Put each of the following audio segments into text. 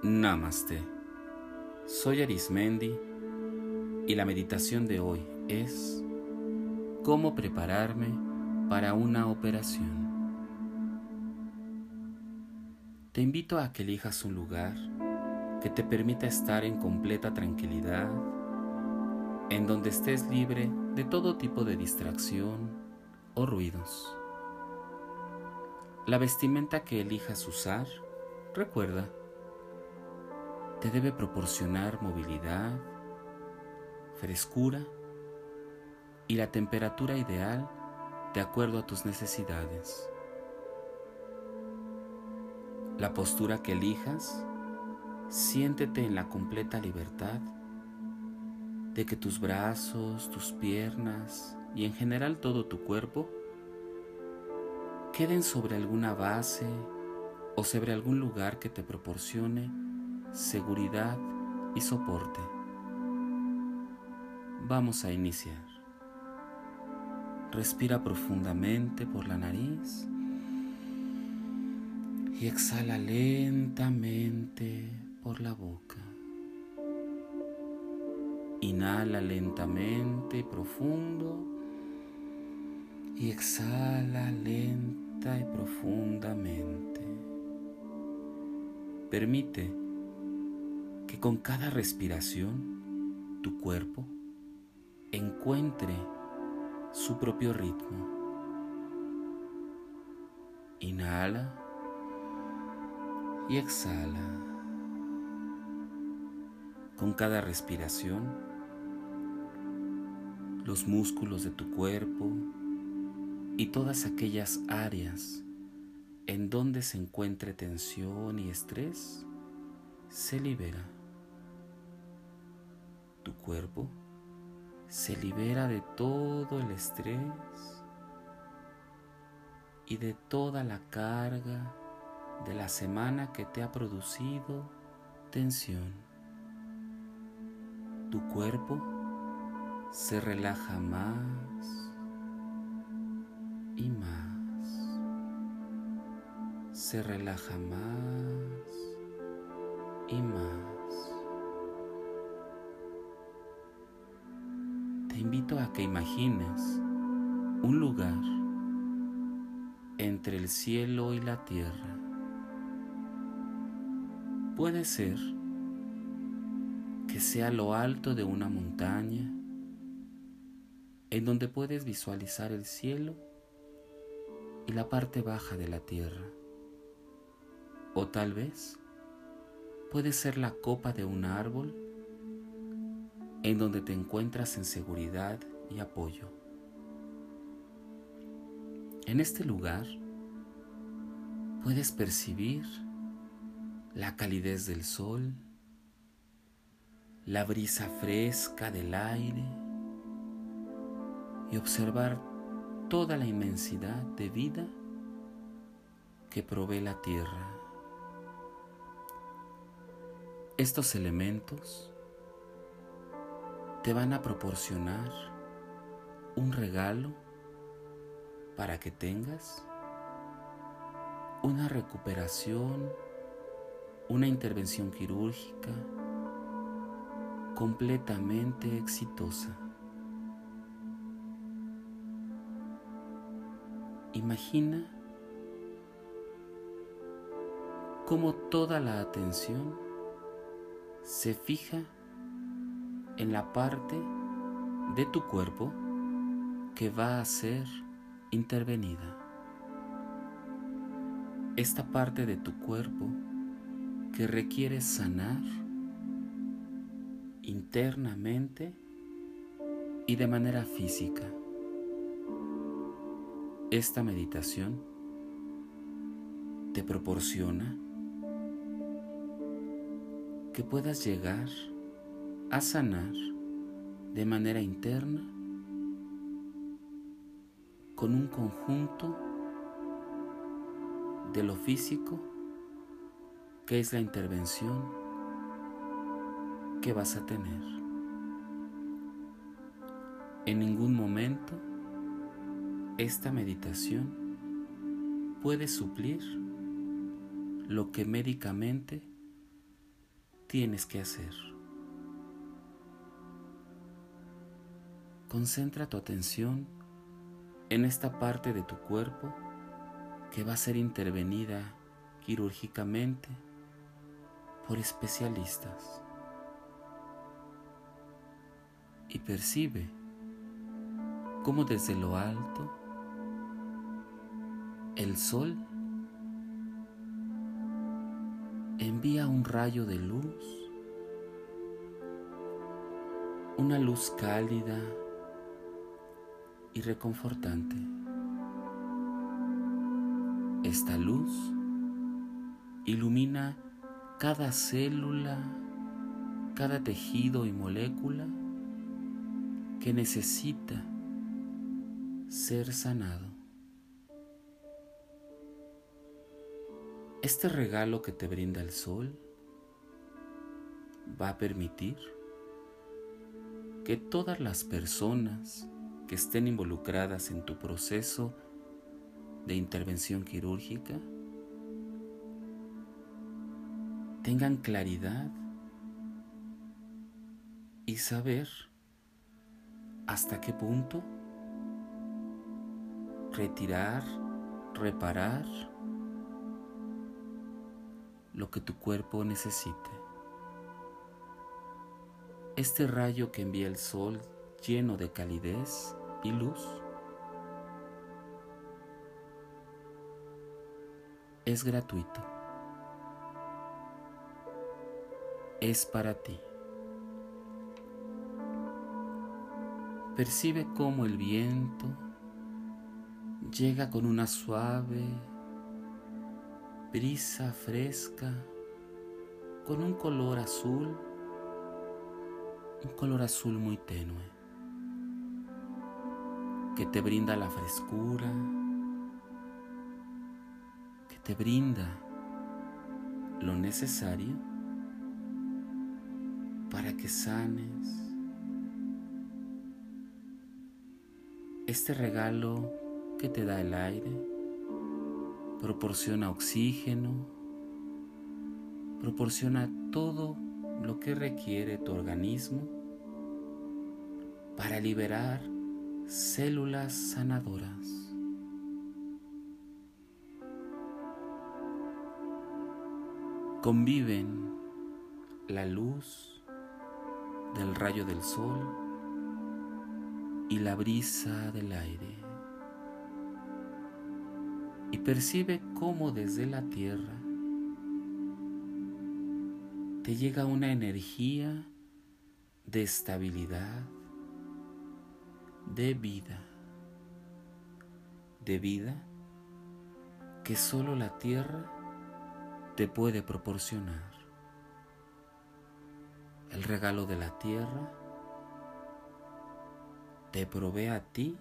Namaste. Soy Arismendi y la meditación de hoy es cómo prepararme para una operación. Te invito a que elijas un lugar que te permita estar en completa tranquilidad, en donde estés libre de todo tipo de distracción o ruidos. La vestimenta que elijas usar, recuerda, te debe proporcionar movilidad, frescura y la temperatura ideal de acuerdo a tus necesidades. La postura que elijas, siéntete en la completa libertad de que tus brazos, tus piernas y en general todo tu cuerpo queden sobre alguna base o sobre algún lugar que te proporcione seguridad y soporte. Vamos a iniciar. Respira profundamente por la nariz y exhala lentamente por la boca. Inhala lentamente y profundo y exhala lenta y profundamente. Permite con cada respiración tu cuerpo encuentre su propio ritmo. Inhala y exhala. Con cada respiración, los músculos de tu cuerpo y todas aquellas áreas en donde se encuentre tensión y estrés se libera tu cuerpo se libera de todo el estrés y de toda la carga de la semana que te ha producido tensión. Tu cuerpo se relaja más y más. Se relaja más y más. Te invito a que imagines un lugar entre el cielo y la tierra. Puede ser que sea lo alto de una montaña en donde puedes visualizar el cielo y la parte baja de la tierra. O tal vez puede ser la copa de un árbol en donde te encuentras en seguridad y apoyo. En este lugar puedes percibir la calidez del sol, la brisa fresca del aire y observar toda la inmensidad de vida que provee la tierra. Estos elementos te van a proporcionar un regalo para que tengas una recuperación, una intervención quirúrgica completamente exitosa. Imagina cómo toda la atención se fija en la parte de tu cuerpo que va a ser intervenida. Esta parte de tu cuerpo que requiere sanar internamente y de manera física. Esta meditación te proporciona que puedas llegar a sanar de manera interna con un conjunto de lo físico que es la intervención que vas a tener. En ningún momento esta meditación puede suplir lo que médicamente tienes que hacer. Concentra tu atención en esta parte de tu cuerpo que va a ser intervenida quirúrgicamente por especialistas. Y percibe cómo desde lo alto el sol envía un rayo de luz, una luz cálida y reconfortante. Esta luz ilumina cada célula, cada tejido y molécula que necesita ser sanado. Este regalo que te brinda el sol va a permitir que todas las personas que estén involucradas en tu proceso de intervención quirúrgica tengan claridad y saber hasta qué punto retirar, reparar lo que tu cuerpo necesite. Este rayo que envía el sol lleno de calidez y luz es gratuito. Es para ti. Percibe cómo el viento llega con una suave brisa fresca con un color azul, un color azul muy tenue, que te brinda la frescura, que te brinda lo necesario para que sanes. Este regalo que te da el aire proporciona oxígeno, proporciona todo lo que requiere tu organismo para liberar células sanadoras. Conviven la luz del rayo del sol y la brisa del aire y percibe cómo desde la tierra te llega una energía de estabilidad, de vida, de vida que solo la tierra te puede proporcionar. El regalo de la tierra te provee a ti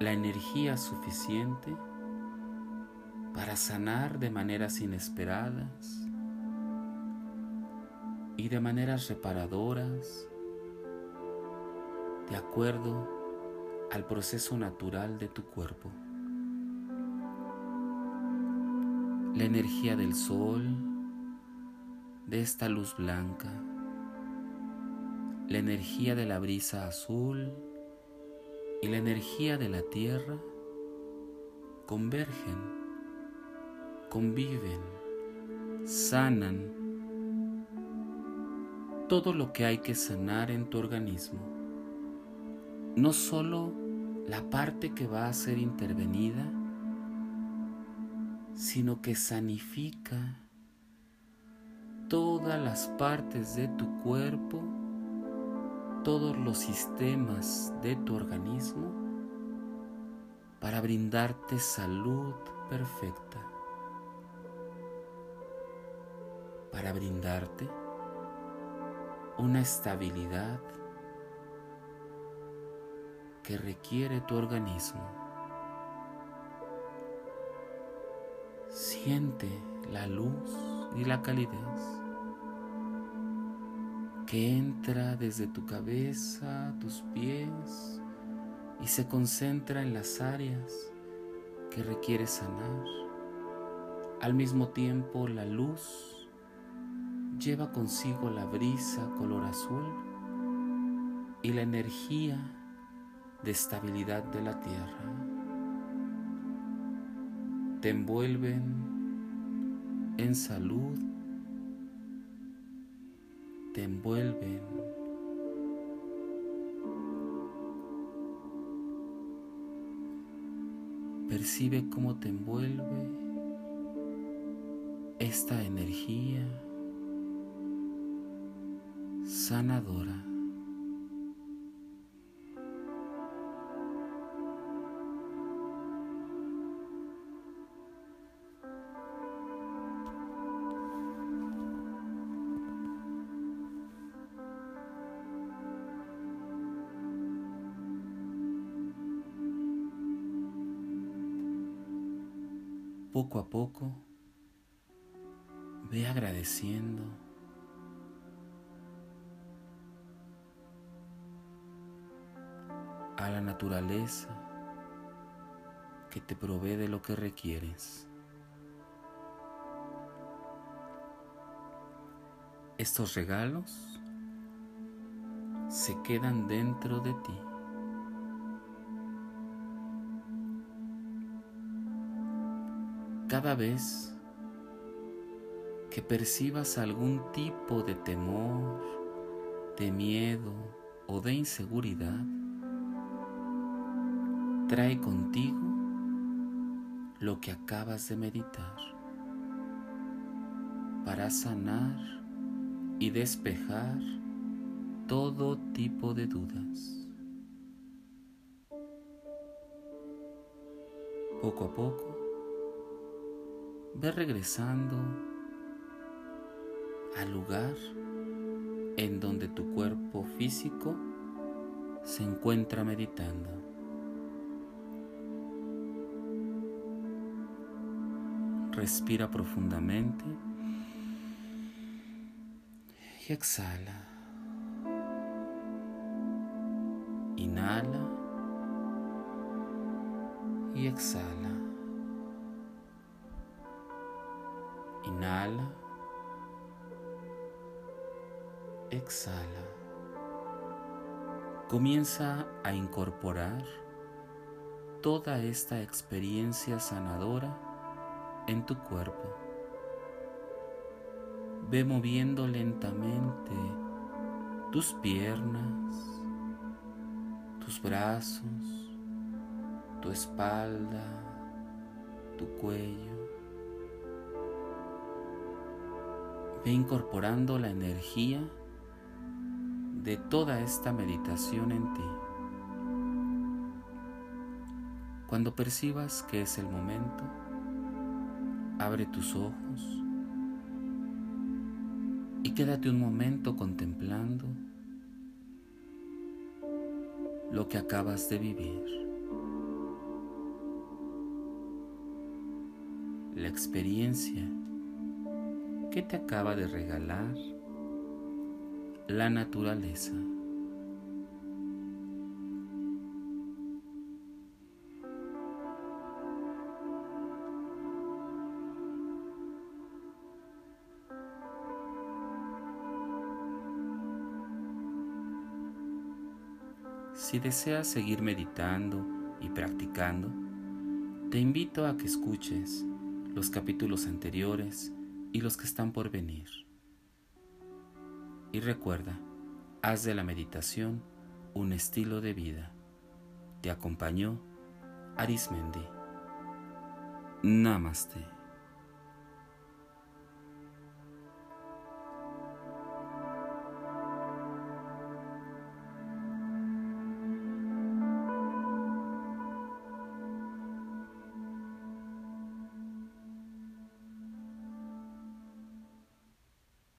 la energía suficiente para sanar de maneras inesperadas y de maneras reparadoras de acuerdo al proceso natural de tu cuerpo. La energía del sol, de esta luz blanca, la energía de la brisa azul, y la energía de la tierra convergen, conviven, sanan todo lo que hay que sanar en tu organismo. No solo la parte que va a ser intervenida, sino que sanifica todas las partes de tu cuerpo todos los sistemas de tu organismo para brindarte salud perfecta, para brindarte una estabilidad que requiere tu organismo. Siente la luz y la calidez que entra desde tu cabeza, tus pies y se concentra en las áreas que requiere sanar. Al mismo tiempo la luz lleva consigo la brisa color azul y la energía de estabilidad de la tierra. Te envuelven en salud, te envuelven Percibe cómo te envuelve esta energía sanadora. Poco a poco, ve agradeciendo a la naturaleza que te provee de lo que requieres. Estos regalos se quedan dentro de ti. Cada vez que percibas algún tipo de temor, de miedo o de inseguridad, trae contigo lo que acabas de meditar para sanar y despejar todo tipo de dudas. Poco a poco, ve regresando al lugar en donde tu cuerpo físico se encuentra meditando. Respira profundamente y exhala. Inhala y exhala. Inhala. Exhala. Comienza a incorporar toda esta experiencia sanadora en tu cuerpo. Ve moviendo lentamente tus piernas, tus brazos, tu espalda, tu cuello. Ve incorporando la energía de toda esta meditación en ti. Cuando percibas que es el momento, abre tus ojos y quédate un momento contemplando lo que acabas de vivir. La experiencia ¿Qué te acaba de regalar la naturaleza. Si deseas seguir meditando y practicando, te invito a que escuches los capítulos anteriores y los que están por venir. Y recuerda, haz de la meditación un estilo de vida. Te acompañó Arismendi. Namaste.